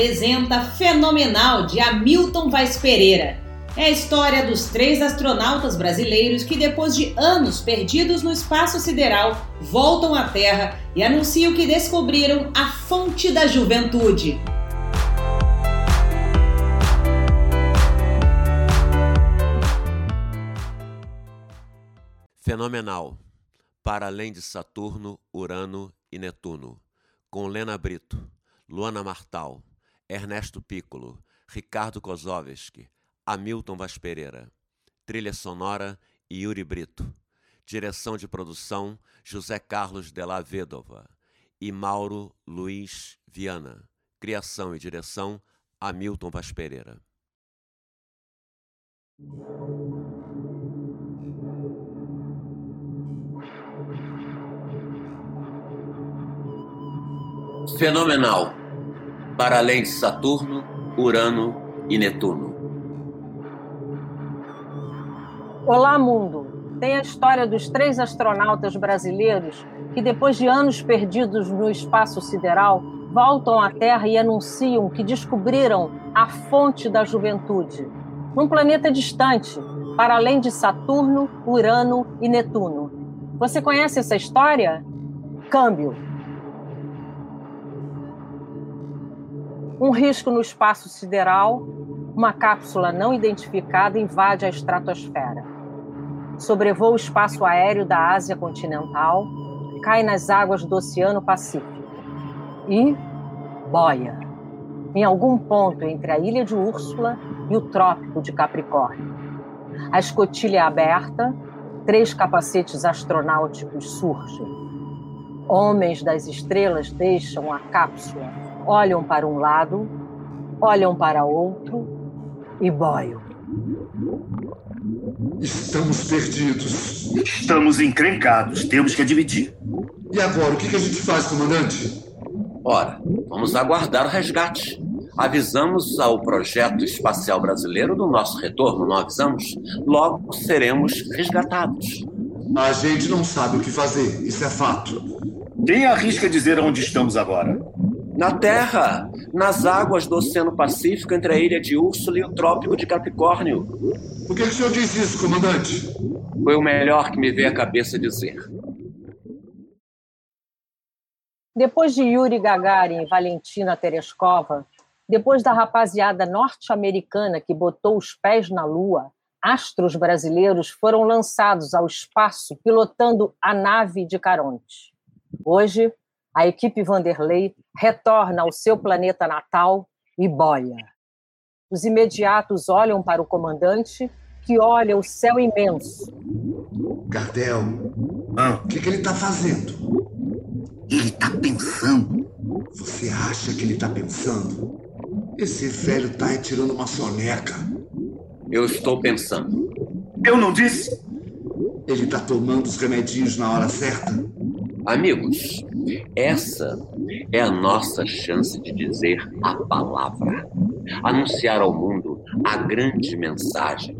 apresenta Fenomenal de Hamilton Vaz Pereira. É a história dos três astronautas brasileiros que, depois de anos perdidos no espaço sideral, voltam à Terra e anunciam que descobriram a fonte da juventude. Fenomenal. Para além de Saturno, Urano e Netuno. Com Lena Brito, Luana Martal, Ernesto Piccolo, Ricardo Kozovski, Hamilton Vaz Pereira. Trilha sonora Yuri Brito. Direção de produção José Carlos de la Vedova e Mauro Luiz Viana. Criação e direção Hamilton Vaz Pereira. Fenomenal. Para além de Saturno, Urano e Netuno. Olá, mundo! Tem a história dos três astronautas brasileiros que, depois de anos perdidos no espaço sideral, voltam à Terra e anunciam que descobriram a fonte da juventude. Num planeta distante, para além de Saturno, Urano e Netuno. Você conhece essa história? Câmbio. Um risco no espaço sideral, uma cápsula não identificada invade a estratosfera. Sobrevoa o espaço aéreo da Ásia continental, cai nas águas do Oceano Pacífico e boia em algum ponto entre a ilha de Úrsula e o Trópico de Capricórnio. A escotilha é aberta, três capacetes astronáuticos surgem. Homens das estrelas deixam a cápsula, olham para um lado, olham para outro e boiam. Estamos perdidos. Estamos encrencados, temos que admitir. E agora, o que a gente faz, comandante? Ora, vamos aguardar o resgate. Avisamos ao projeto espacial brasileiro do nosso retorno, não avisamos? Logo seremos resgatados. A gente não sabe o que fazer, isso é fato. Quem arrisca dizer onde estamos agora? Na Terra, nas águas do Oceano Pacífico, entre a ilha de Úrsula e o Trópico de Capricórnio. Por que, que o senhor diz isso, comandante? Foi o melhor que me veio à cabeça dizer. Depois de Yuri Gagarin e Valentina Tereshkova, depois da rapaziada norte-americana que botou os pés na Lua, astros brasileiros foram lançados ao espaço pilotando a nave de Caronte. Hoje, a equipe Vanderlei retorna ao seu planeta natal e boia. Os imediatos olham para o comandante, que olha o céu imenso. Gardel, ah. o que, que ele está fazendo? Ele está pensando. Você acha que ele está pensando? Esse velho tá aí tirando uma soneca. Eu estou pensando. Eu não disse? Ele tá tomando os remedinhos na hora certa? Amigos, essa é a nossa chance de dizer a palavra, anunciar ao mundo a grande mensagem,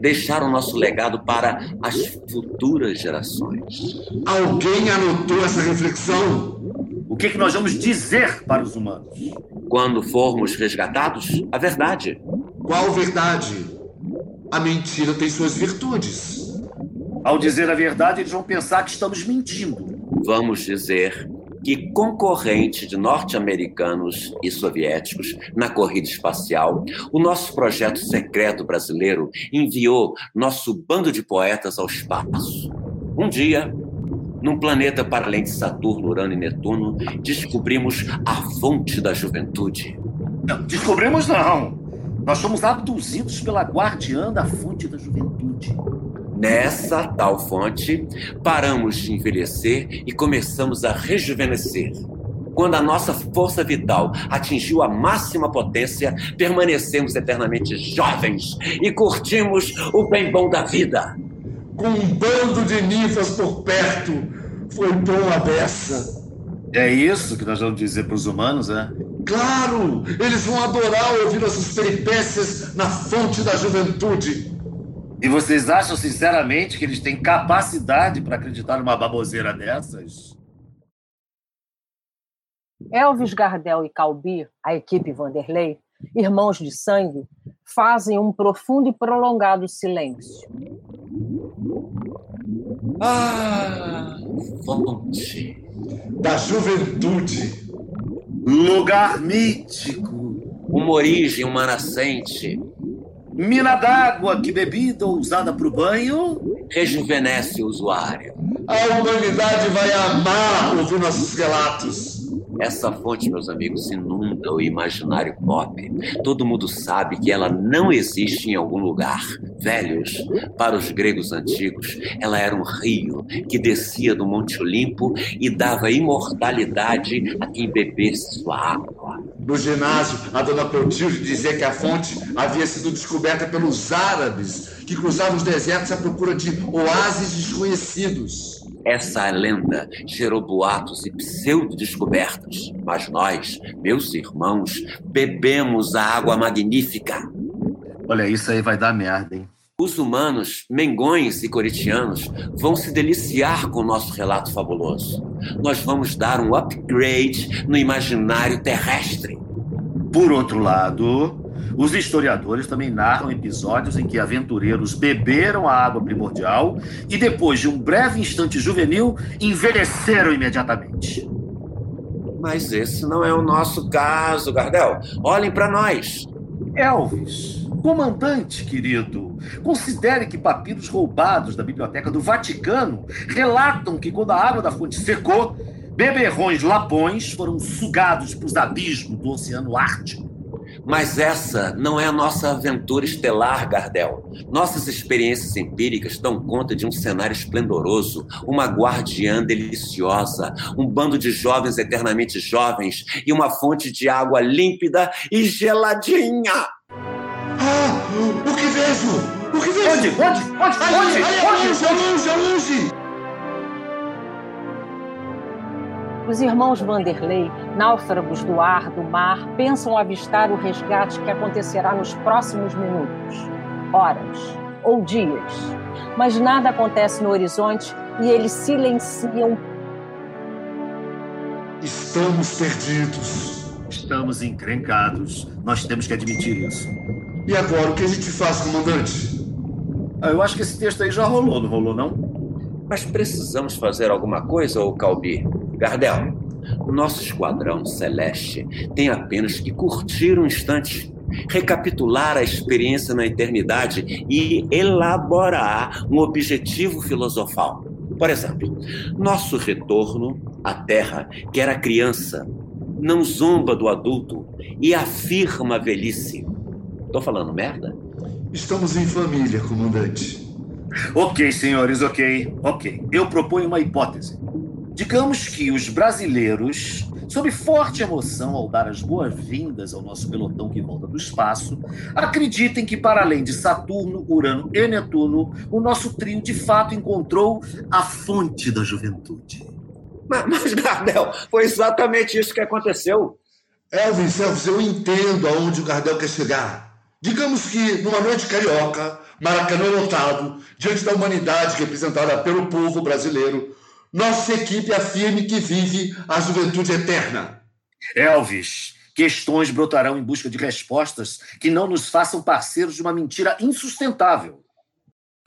deixar o nosso legado para as futuras gerações. Alguém anotou essa reflexão? O que, é que nós vamos dizer para os humanos? Quando formos resgatados, a verdade. Qual verdade? A mentira tem suas virtudes. Ao dizer a verdade, eles vão pensar que estamos mentindo. Vamos dizer que concorrente de norte-americanos e soviéticos na corrida espacial, o nosso projeto secreto brasileiro enviou nosso bando de poetas ao espaço. Um dia, num planeta para além de Saturno, Urano e Netuno, descobrimos a fonte da juventude. Não, descobrimos não. Nós fomos abduzidos pela guardiã da fonte da juventude. Nessa tal fonte, paramos de envelhecer e começamos a rejuvenescer. Quando a nossa força vital atingiu a máxima potência, permanecemos eternamente jovens e curtimos o bem bom da vida. Com um bando de ninfas por perto, foi bom a beça. É isso que nós vamos dizer para os humanos, é? Claro! Eles vão adorar ouvir nossas peripécias na fonte da juventude. E vocês acham sinceramente que eles têm capacidade para acreditar numa baboseira dessas? Elvis Gardel e Calbi, a equipe Vanderlei, irmãos de sangue, fazem um profundo e prolongado silêncio. Ah, fonte da juventude. Lugar mítico. Uma origem, uma nascente. Mina d'água que bebida usada para o banho rejuvenesce o usuário. A humanidade vai amar ouvir nossos relatos. Essa fonte, meus amigos, inunda o imaginário pop. Todo mundo sabe que ela não existe em algum lugar. Velhos, para os gregos antigos, ela era um rio que descia do Monte Olimpo e dava imortalidade a quem bebesse sua água. No ginásio, a dona Clotilde dizia que a fonte havia sido descoberta pelos árabes que cruzavam os desertos à procura de oásis desconhecidos. Essa lenda gerou boatos e pseudo-descobertas, mas nós, meus irmãos, bebemos a água magnífica. Olha, isso aí vai dar merda, hein? Os humanos, mengões e coritianos, vão se deliciar com o nosso relato fabuloso. Nós vamos dar um upgrade no imaginário terrestre. Por outro lado, os historiadores também narram episódios em que aventureiros beberam a água primordial e, depois de um breve instante juvenil, envelheceram imediatamente. Mas esse não é o nosso caso, Gardel. Olhem para nós. Elvis, comandante querido, considere que papiros roubados da biblioteca do Vaticano relatam que quando a água da fonte secou, beberrões lapões foram sugados para os abismos do Oceano Ártico. Mas essa não é a nossa aventura estelar, Gardel. Nossas experiências empíricas dão conta de um cenário esplendoroso, uma guardiã deliciosa, um bando de jovens eternamente jovens e uma fonte de água límpida e geladinha. Ah, o que vejo? O que vejo? Onde? Onde? Onde? Ali, onde? ali, onde? longe, longe, longe. Os irmãos Vanderlei, náufragos do ar, do mar, pensam avistar o resgate que acontecerá nos próximos minutos, horas ou dias. Mas nada acontece no horizonte e eles silenciam. Estamos perdidos. Estamos encrencados. Nós temos que admitir isso. E agora, o que a gente faz, comandante? Ah, eu acho que esse texto aí já rolou, não rolou, não? Mas precisamos fazer alguma coisa, ou Calbi? Gardel, o nosso esquadrão celeste tem apenas que curtir um instante, recapitular a experiência na eternidade e elaborar um objetivo filosofal. Por exemplo, nosso retorno à Terra, que era criança, não zomba do adulto e afirma a velhice. Tô falando merda? Estamos em família, comandante. Ok, senhores, ok, ok. Eu proponho uma hipótese. Digamos que os brasileiros, sob forte emoção ao dar as boas-vindas ao nosso pelotão que volta do espaço, acreditem que, para além de Saturno, Urano e Netuno, o nosso trio de fato encontrou a fonte da juventude. Mas, mas Gardel, foi exatamente isso que aconteceu. Elvis, Elvis, eu entendo aonde o Gardel quer chegar. Digamos que, numa noite carioca, Maracanã lotado, diante da humanidade representada pelo povo brasileiro, nossa equipe afirme que vive a juventude eterna. Elvis, questões brotarão em busca de respostas que não nos façam parceiros de uma mentira insustentável.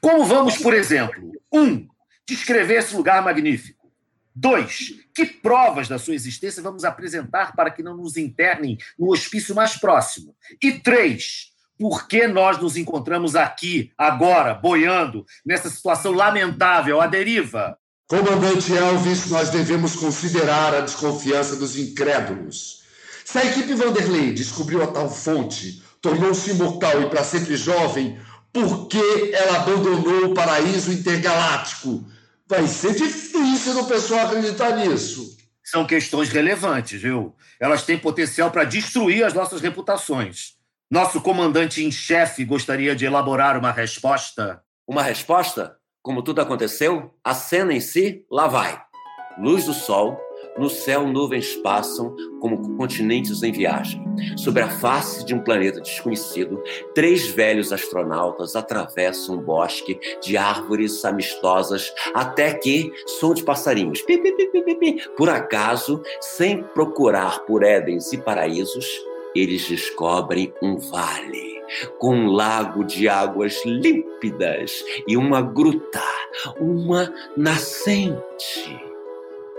Como vamos, por exemplo, um, descrever esse lugar magnífico. Dois, que provas da sua existência vamos apresentar para que não nos internem no hospício mais próximo? E três, por que nós nos encontramos aqui, agora, boiando, nessa situação lamentável, à deriva? Comandante Elvis, nós devemos considerar a desconfiança dos incrédulos. Se a equipe Vanderlei descobriu a tal fonte, tornou-se imortal e para sempre jovem, por que ela abandonou o paraíso intergaláctico? Vai ser difícil do pessoal acreditar nisso. São questões relevantes, viu? Elas têm potencial para destruir as nossas reputações. Nosso comandante em chefe gostaria de elaborar uma resposta. Uma resposta? Como tudo aconteceu, a cena em si, lá vai. Luz do sol, No céu, nuvens passam como continentes em viagem. Sobre a face de um planeta desconhecido, três velhos astronautas atravessam um bosque de árvores amistosas até que som de passarinhos. Pi, pi, pi, por acaso, sem procurar por Édens e paraísos, eles descobrem um vale com um lago de águas límpidas e uma gruta, uma nascente.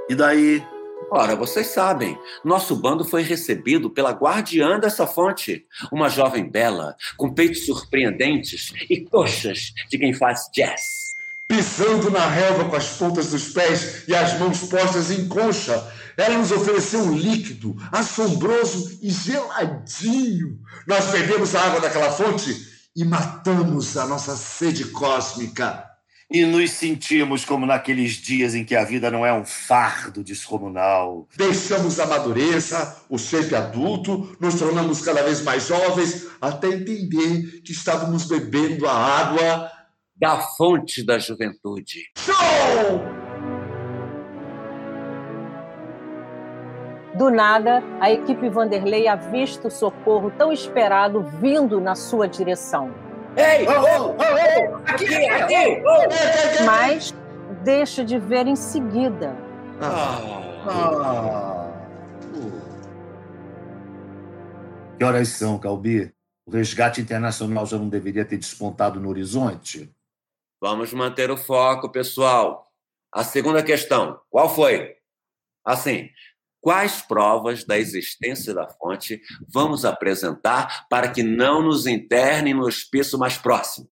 E daí? Ora, vocês sabem, nosso bando foi recebido pela guardiã dessa fonte, uma jovem bela, com peitos surpreendentes e coxas de quem faz jazz. Pisando na relva com as pontas dos pés e as mãos postas em concha, ela nos ofereceu um líquido assombroso e geladinho. Nós bebemos a água daquela fonte e matamos a nossa sede cósmica e nos sentimos como naqueles dias em que a vida não é um fardo descomunal. Deixamos a madureza, o shape adulto, nos tornamos cada vez mais jovens, até entender que estávamos bebendo a água da fonte da juventude. Show! Do nada, a equipe Vanderlei avista o socorro tão esperado vindo na sua direção. Ei! Oh, oh, oh, aqui, aqui! Mas deixa de ver em seguida. Ah. Ah. Que horas são, Calbi? O resgate internacional já não deveria ter despontado no horizonte? Vamos manter o foco, pessoal. A segunda questão, qual foi? Assim, Quais provas da existência da fonte vamos apresentar para que não nos internem no hospício mais próximo?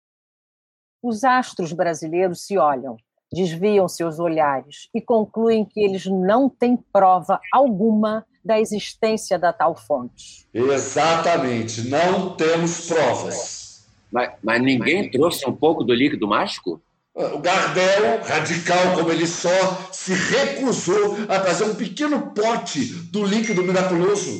Os astros brasileiros se olham, desviam seus olhares e concluem que eles não têm prova alguma da existência da tal fonte. Exatamente, não temos provas. Mas, mas ninguém trouxe um pouco do líquido mágico? O Gardel, radical como ele só, se recusou a trazer um pequeno pote do líquido miraculoso.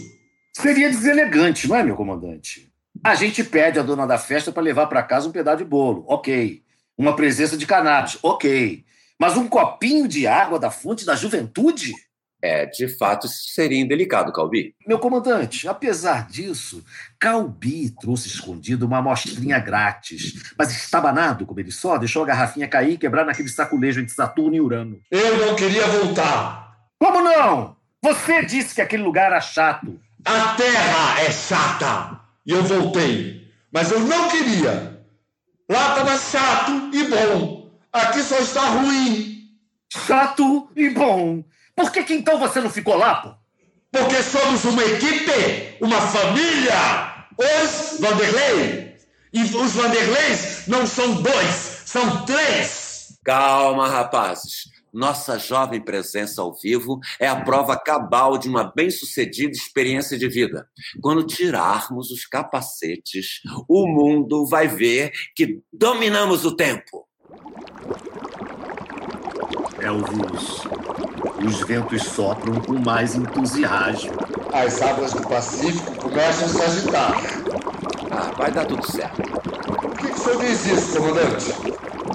Seria deselegante, não é, meu comandante? A gente pede à dona da festa para levar para casa um pedaço de bolo, ok. Uma presença de cannabis, ok. Mas um copinho de água da fonte da juventude? É, de fato, isso seria indelicado, Calbi. Meu comandante, apesar disso, Calbi trouxe escondido uma amostrinha grátis. Mas estabanado, como ele só, deixou a garrafinha cair e quebrar naquele saculejo entre Saturno e Urano. Eu não queria voltar. Como não? Você disse que aquele lugar era chato. A Terra é chata. E eu voltei. Mas eu não queria. Lá estava chato e bom. Aqui só está ruim. Chato e bom. Por que, que então você não ficou lá, pô? Porque somos uma equipe, uma família. Os Vanderlei. E os Vanderleis não são dois, são três. Calma, rapazes. Nossa jovem presença ao vivo é a prova cabal de uma bem-sucedida experiência de vida. Quando tirarmos os capacetes, o mundo vai ver que dominamos o tempo. Elvis, os ventos sopram com mais entusiasmo. As águas do Pacífico começam a se agitar. Ah, vai dar tudo certo. Por que, que o senhor diz isso, comandante?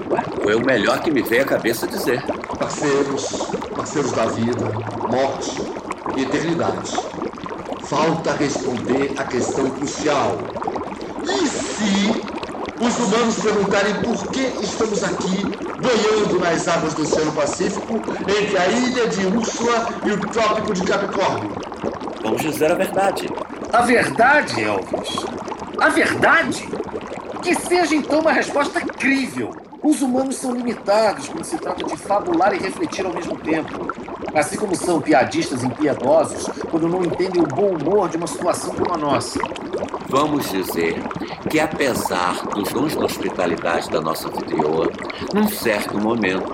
Ué, foi o melhor que me veio à cabeça dizer. Parceiros, parceiros da vida, morte e eternidade. Falta responder a questão crucial. E se os humanos perguntarem por que estamos aqui boiando nas águas do Oceano Pacífico entre a ilha de Úrsula e o Trópico de Capricórnio. Vamos dizer a verdade. A verdade, Elvis? A verdade? Que seja então uma resposta crível. Os humanos são limitados quando se trata de fabular e refletir ao mesmo tempo. Assim como são piadistas impiedosos quando não entendem o bom humor de uma situação como a nossa. Vamos dizer que, apesar dos dons da hospitalidade da nossa anfitriã, num certo momento,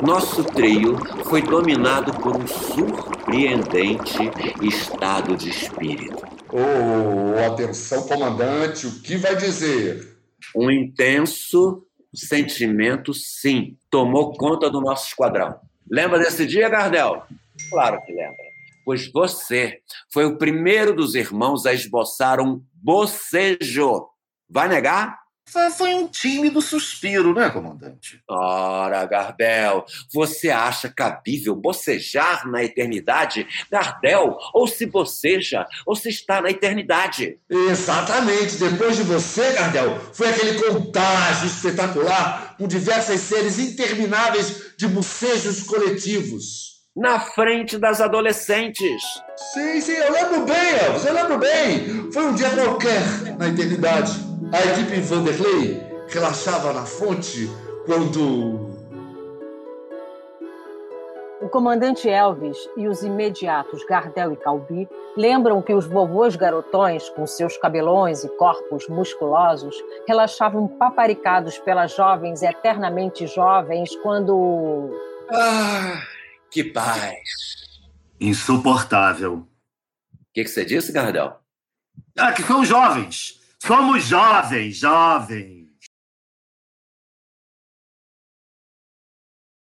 nosso trio foi dominado por um surpreendente estado de espírito. Oh, atenção, comandante, o que vai dizer? Um intenso sentimento, sim, tomou conta do nosso esquadrão. Lembra desse dia, Gardel? Claro que lembra. Pois você foi o primeiro dos irmãos a esboçar um bocejo. Vai negar? Foi um tímido suspiro, né, comandante? Ora, Gardel, você acha cabível bocejar na eternidade? Gardel, ou se boceja, ou se está na eternidade. Exatamente. Depois de você, Gardel, foi aquele contágio espetacular com diversas séries intermináveis de bocejos coletivos. Na frente das adolescentes. Sim, sim, eu lembro bem, Elvis, eu lembro bem. Foi um dia qualquer na eternidade. A equipe Vanderlei relaxava na fonte quando. O comandante Elvis e os imediatos Gardel e Calbi lembram que os vovôs garotões, com seus cabelões e corpos musculosos, relaxavam paparicados pelas jovens eternamente jovens quando. Ah, que paz! Insuportável. O que, que você disse, Gardel? Ah, que são jovens Somos jovens, jovens.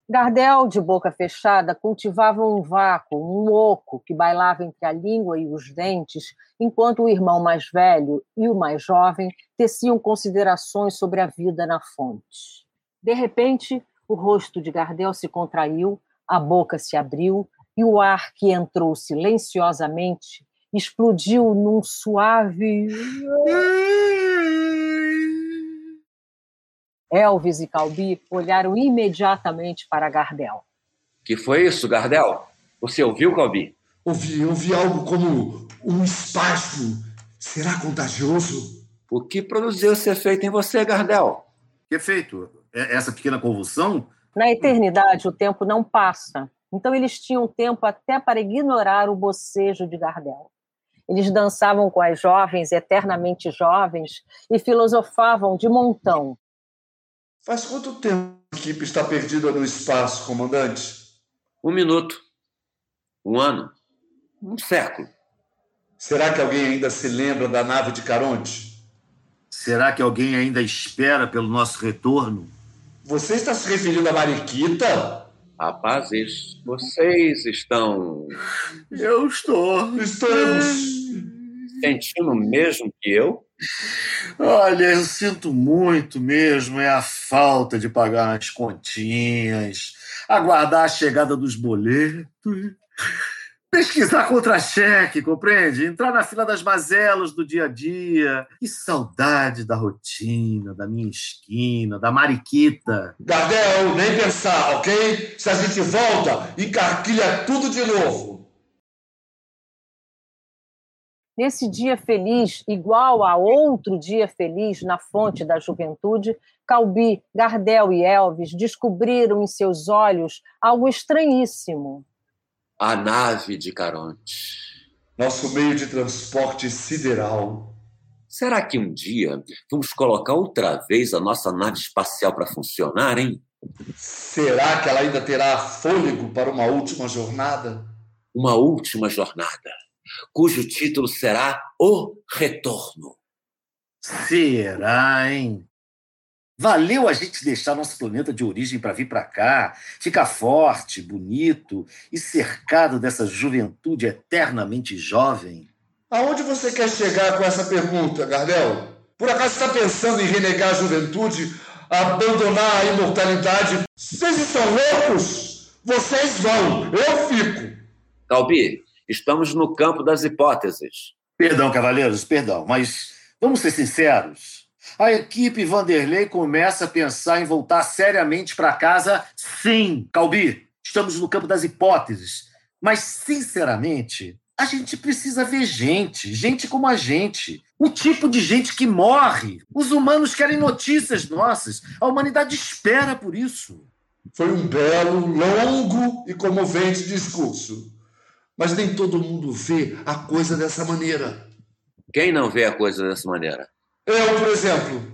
Gardel, de boca fechada, cultivava um vácuo, um oco que bailava entre a língua e os dentes, enquanto o irmão mais velho e o mais jovem teciam considerações sobre a vida na fonte. De repente, o rosto de Gardel se contraiu, a boca se abriu e o ar que entrou silenciosamente explodiu num suave. Elvis e Calbi olharam imediatamente para Gardel. Que foi isso, Gardel? Você ouviu, Calbi? Ouvi, ouvi algo como um espaço. Será contagioso? O que produziu esse efeito em você, Gardel? Que efeito? É essa pequena convulsão? Na eternidade, o tempo não passa. Então, eles tinham tempo até para ignorar o bocejo de Gardel. Eles dançavam com as jovens, eternamente jovens, e filosofavam de montão. Faz quanto tempo a equipe está perdida no espaço, comandante? Um minuto. Um ano. Um século. Será que alguém ainda se lembra da nave de Caronte? Será que alguém ainda espera pelo nosso retorno? Você está se referindo a Mariquita? Rapazes, vocês estão. Eu estou. Estamos sentindo mesmo que eu? Olha, eu sinto muito mesmo, é a falta de pagar as continhas, aguardar a chegada dos boletos, pesquisar contra-cheque, compreende? Entrar na fila das mazelas do dia a dia. Que saudade da rotina, da minha esquina, da mariquita. Gardel, nem pensar, ok? Se a gente volta, encarquilha tudo de novo. Nesse dia feliz, igual a outro dia feliz na fonte da juventude, Calbi, Gardel e Elvis descobriram em seus olhos algo estranhíssimo. A nave de Caronte. Nosso meio de transporte sideral. Será que um dia vamos colocar outra vez a nossa nave espacial para funcionar, hein? Será que ela ainda terá fôlego para uma última jornada? Uma última jornada cujo título será O Retorno. Será, hein? Valeu a gente deixar nosso planeta de origem para vir para cá, ficar forte, bonito e cercado dessa juventude eternamente jovem? Aonde você quer chegar com essa pergunta, Gardel? Por acaso está pensando em renegar a juventude, abandonar a imortalidade? Vocês estão loucos? Vocês vão, eu fico. Calbi, Estamos no campo das hipóteses. Perdão, cavaleiros, perdão, mas vamos ser sinceros. A equipe Vanderlei começa a pensar em voltar seriamente para casa, sim, Calbi. Estamos no campo das hipóteses. Mas, sinceramente, a gente precisa ver gente, gente como a gente. O tipo de gente que morre. Os humanos querem notícias nossas. A humanidade espera por isso. Foi um belo, longo e comovente discurso. Mas nem todo mundo vê a coisa dessa maneira. Quem não vê a coisa dessa maneira? Eu, por exemplo.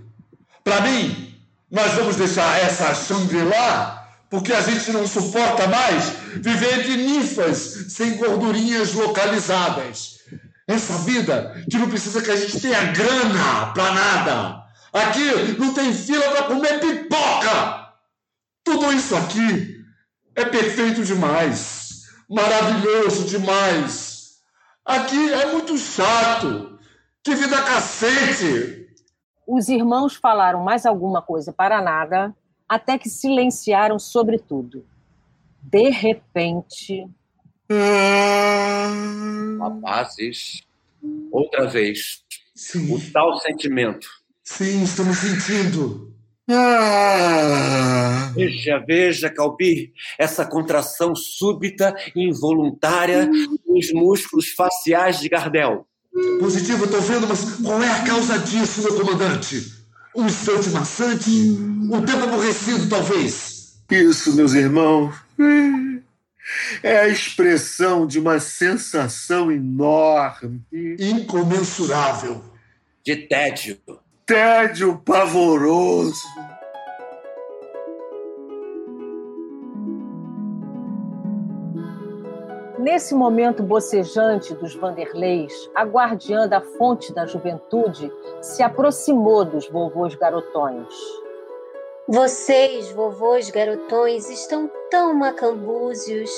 Para mim, nós vamos deixar essa Shangri-La porque a gente não suporta mais viver de ninfas sem gordurinhas localizadas. Essa vida que não precisa que a gente tenha grana para nada. Aqui não tem fila para comer pipoca. Tudo isso aqui é perfeito demais maravilhoso demais. Aqui é muito chato. Que vida cacete! Os irmãos falaram mais alguma coisa para nada, até que silenciaram sobre tudo. De repente. Rapazes, outra vez. Sim. O tal sentimento. Sim, estamos sentindo. Veja, veja, Calbi, essa contração súbita e involuntária nos músculos faciais de Gardel. Positivo, eu tô vendo, mas qual é a causa disso, meu comandante? Um instante maçante? Um tempo aborrecido, talvez? Isso, meus irmãos, é a expressão de uma sensação enorme, Incomensurável. De tédio. tédio pavoroso. Nesse momento bocejante dos Vanderleis, a guardiã da fonte da juventude se aproximou dos vovôs garotões. Vocês, vovôs garotões, estão tão macambúzios,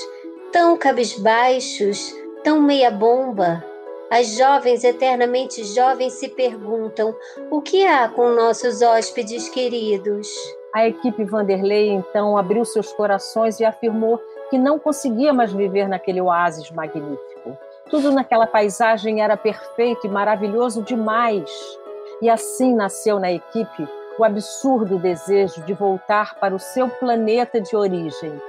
tão cabisbaixos, tão meia-bomba. As jovens eternamente jovens se perguntam: o que há com nossos hóspedes queridos? A equipe Vanderlei então abriu seus corações e afirmou que não conseguia mais viver naquele oásis magnífico. Tudo naquela paisagem era perfeito e maravilhoso demais. E assim nasceu na equipe o absurdo desejo de voltar para o seu planeta de origem.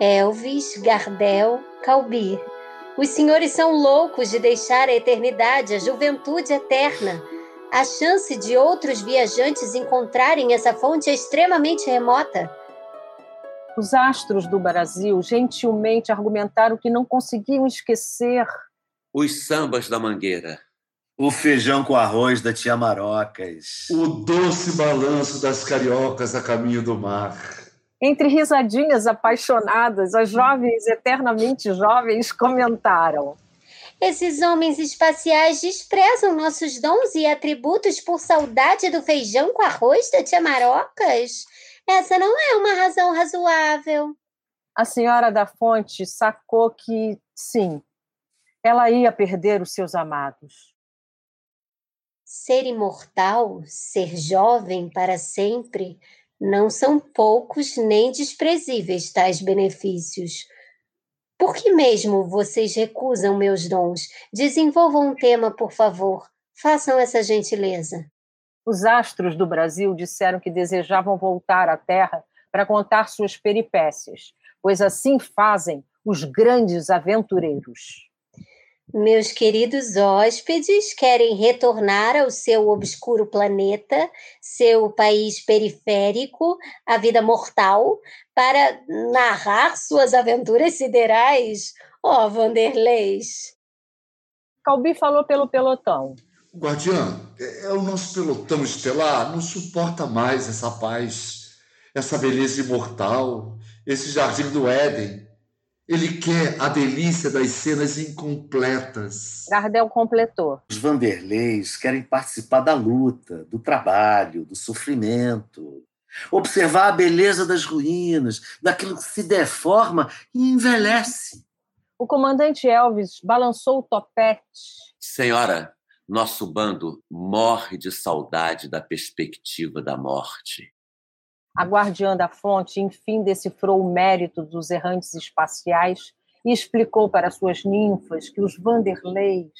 Elvis, Gardel, Calbir. Os senhores são loucos de deixar a eternidade, a juventude eterna. A chance de outros viajantes encontrarem essa fonte é extremamente remota. Os astros do Brasil gentilmente argumentaram que não conseguiam esquecer Os sambas da mangueira. O feijão com arroz da tia Marocas. O doce balanço das cariocas a caminho do mar. Entre risadinhas apaixonadas, as jovens eternamente jovens comentaram: Esses homens espaciais desprezam nossos dons e atributos por saudade do feijão com arroz da tia Marocas? Essa não é uma razão razoável. A senhora da fonte sacou que, sim, ela ia perder os seus amados. Ser imortal, ser jovem para sempre, não são poucos nem desprezíveis tais benefícios. Por que mesmo vocês recusam meus dons? Desenvolvam um tema, por favor. Façam essa gentileza. Os astros do Brasil disseram que desejavam voltar à Terra para contar suas peripécias, pois assim fazem os grandes aventureiros. Meus queridos hóspedes querem retornar ao seu obscuro planeta, seu país periférico, a vida mortal, para narrar suas aventuras siderais? Ó, oh, Vanderleis! Calbi falou pelo pelotão. Guardiã, é, é o nosso pelotão estelar, não suporta mais essa paz, essa beleza imortal, esse jardim do Éden. Ele quer a delícia das cenas incompletas. Gardel completou. Os Vanderleis querem participar da luta, do trabalho, do sofrimento. Observar a beleza das ruínas, daquilo que se deforma e envelhece. O comandante Elvis balançou o topete. Senhora, nosso bando morre de saudade da perspectiva da morte. A guardiã da fonte, enfim, decifrou o mérito dos errantes espaciais e explicou para suas ninfas que os Vanderleis.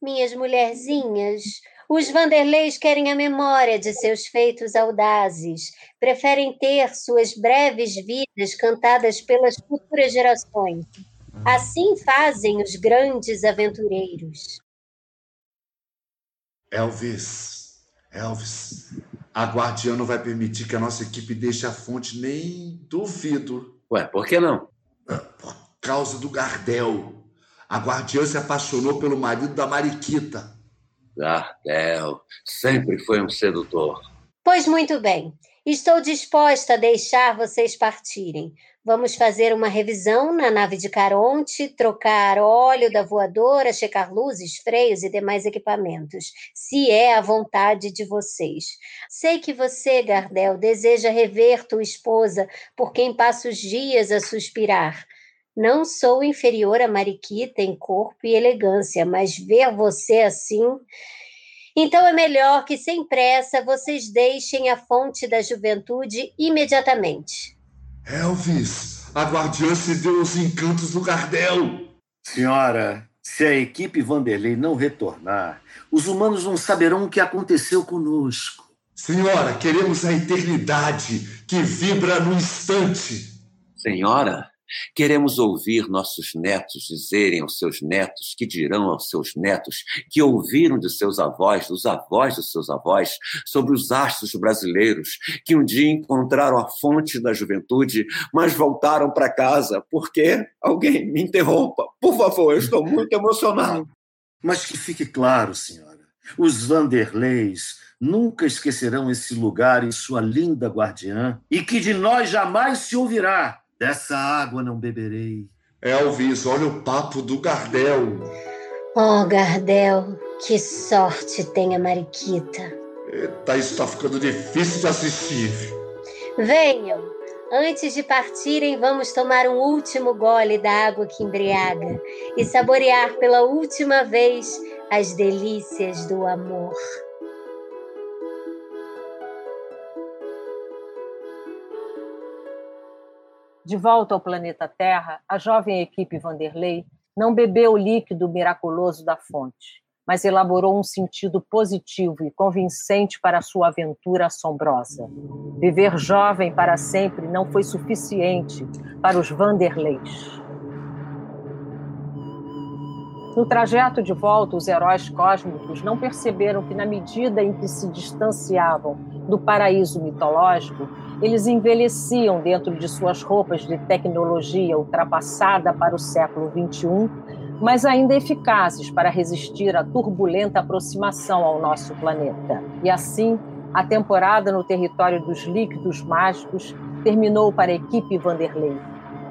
Minhas mulherzinhas, os Vanderleis querem a memória de seus feitos audazes, preferem ter suas breves vidas cantadas pelas futuras gerações. Assim fazem os grandes aventureiros. Elvis, Elvis, a guardiã não vai permitir que a nossa equipe deixe a fonte, nem duvido. Ué, por que não? Por causa do Gardel. A guardiã se apaixonou pelo marido da Mariquita. Gardel sempre foi um sedutor. Pois muito bem. Estou disposta a deixar vocês partirem. Vamos fazer uma revisão na nave de Caronte, trocar óleo da voadora, checar luzes, freios e demais equipamentos, se é a vontade de vocês. Sei que você, Gardel, deseja rever tua esposa, por quem passa os dias a suspirar. Não sou inferior a Mariquita em corpo e elegância, mas ver você assim Então é melhor que, sem pressa, vocês deixem a fonte da juventude imediatamente. Elvis, a guardiã se deu os encantos do Gardel. Senhora, se a equipe Vanderlei não retornar, os humanos não saberão o que aconteceu conosco. Senhora, queremos a eternidade que vibra no instante. Senhora, Queremos ouvir nossos netos dizerem aos seus netos, que dirão aos seus netos, que ouviram de seus avós, dos avós dos seus avós, sobre os astros brasileiros, que um dia encontraram a fonte da juventude, mas voltaram para casa. porque Alguém me interrompa. Por favor, eu estou muito emocionado. Mas que fique claro, senhora, os Vanderleis nunca esquecerão esse lugar e sua linda guardiã, e que de nós jamais se ouvirá Dessa água não beberei. Elvis, olha o papo do Gardel. Oh, Gardel, que sorte tem a Mariquita. Eita, isso tá ficando difícil de assistir. Venham. Antes de partirem, vamos tomar um último gole da água que embriaga e saborear pela última vez as delícias do amor. De volta ao planeta Terra, a jovem equipe Vanderlei não bebeu o líquido miraculoso da fonte, mas elaborou um sentido positivo e convincente para sua aventura assombrosa. Viver jovem para sempre não foi suficiente para os Vanderleis. No trajeto de volta, os heróis cósmicos não perceberam que, na medida em que se distanciavam do paraíso mitológico, eles envelheciam dentro de suas roupas de tecnologia ultrapassada para o século XXI, mas ainda eficazes para resistir à turbulenta aproximação ao nosso planeta. E assim, a temporada no território dos líquidos mágicos terminou para a equipe Vanderlei,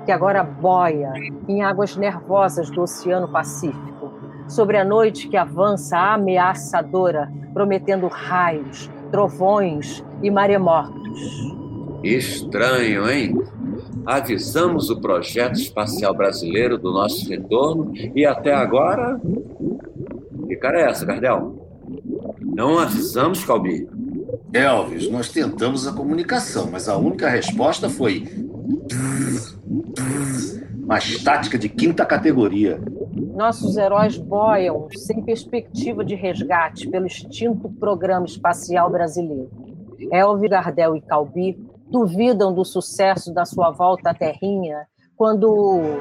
que agora boia em águas nervosas do Oceano Pacífico sobre a noite que avança ameaçadora, prometendo raios, trovões e maremotos. Estranho, hein? Avisamos o projeto espacial brasileiro do nosso retorno e até agora. Que cara é essa, Gardel? Não avisamos, Calbi? Elvis, nós tentamos a comunicação, mas a única resposta foi. Uma estática de quinta categoria. Nossos heróis boiam sem perspectiva de resgate pelo extinto Programa Espacial Brasileiro. Elvi Gardel e Calbi duvidam do sucesso da sua volta à Terrinha quando.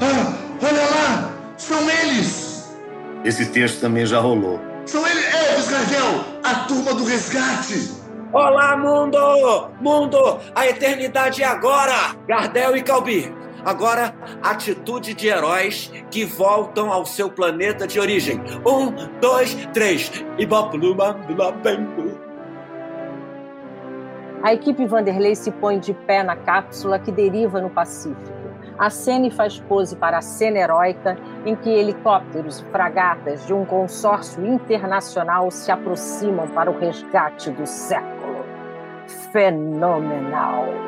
Ah, olha lá! São eles! Esse texto também já rolou. São eles, Elvis Gardel, a turma do resgate! Olá, mundo! Mundo! A eternidade é agora! Gardel e Calbi, Agora, atitude de heróis que voltam ao seu planeta de origem. Um, dois, três. A equipe Vanderlei se põe de pé na cápsula que deriva no Pacífico. A Sene faz pose para a cena heróica em que helicópteros e fragatas de um consórcio internacional se aproximam para o resgate do século. Fenomenal!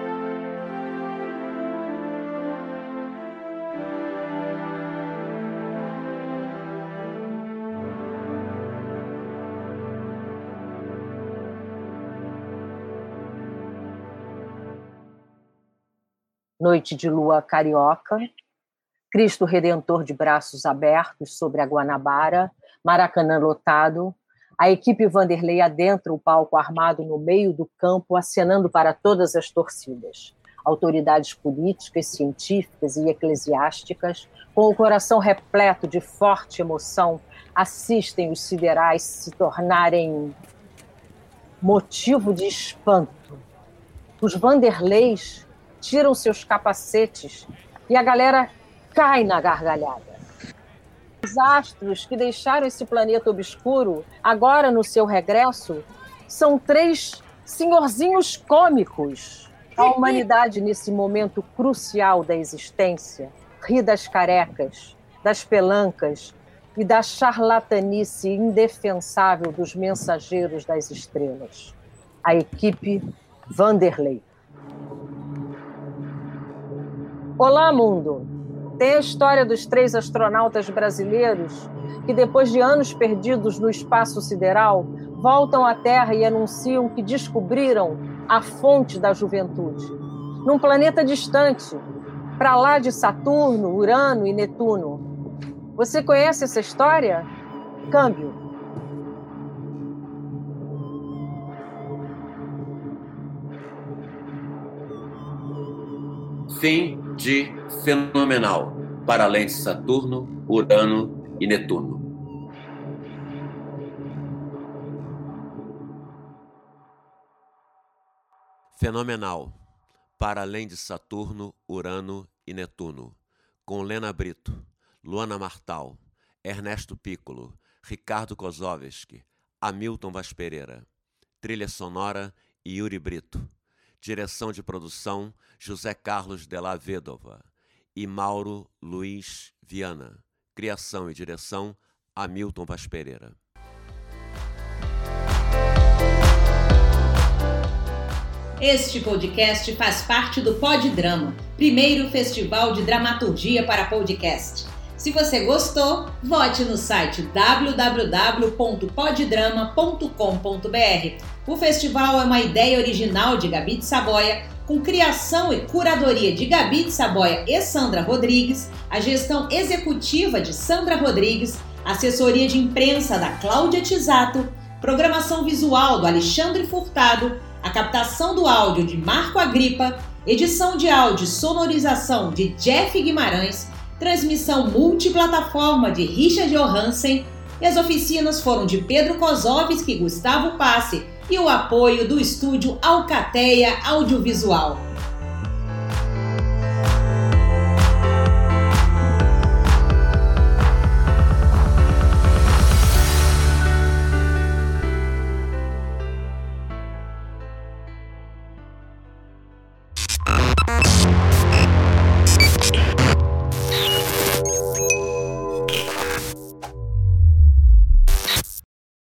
Noite de lua carioca, Cristo Redentor de braços abertos sobre a Guanabara, Maracanã lotado, a equipe Vanderlei adentra o palco armado no meio do campo, acenando para todas as torcidas. Autoridades políticas, científicas e eclesiásticas, com o coração repleto de forte emoção, assistem os siderais se tornarem motivo de espanto. Os Vanderleis tiram seus capacetes e a galera cai na gargalhada. Os astros que deixaram esse planeta obscuro, agora no seu regresso, são três senhorzinhos cômicos. A humanidade, nesse momento crucial da existência, ri das carecas, das pelancas e da charlatanice indefensável dos mensageiros das estrelas. A equipe Vanderlei. Olá, mundo! Tem a história dos três astronautas brasileiros que, depois de anos perdidos no espaço sideral, voltam à Terra e anunciam que descobriram a fonte da juventude. Num planeta distante, para lá de Saturno, Urano e Netuno. Você conhece essa história? Câmbio. Fim de Fenomenal, para além de Saturno, Urano e Netuno. Fenomenal, para além de Saturno, Urano e Netuno, com Lena Brito, Luana Martal, Ernesto Piccolo, Ricardo Kozovski, Hamilton Vaz Pereira. Trilha sonora Yuri Brito. Direção de produção José Carlos de la Vedova e Mauro Luiz Viana. Criação e direção Hamilton Vaz Pereira. Este podcast faz parte do Pod Drama, primeiro festival de dramaturgia para podcast. Se você gostou, vote no site www.poddrama.com.br. O festival é uma ideia original de Gabi de Saboia, com criação e curadoria de Gabi de Saboia e Sandra Rodrigues, a gestão executiva de Sandra Rodrigues, assessoria de imprensa da Cláudia Tisato, programação visual do Alexandre Furtado, a captação do áudio de Marco Agripa, edição de áudio e sonorização de Jeff Guimarães transmissão multiplataforma de Richard Johansen, e as oficinas foram de Pedro Kozovski e Gustavo Passe, e o apoio do estúdio Alcateia Audiovisual.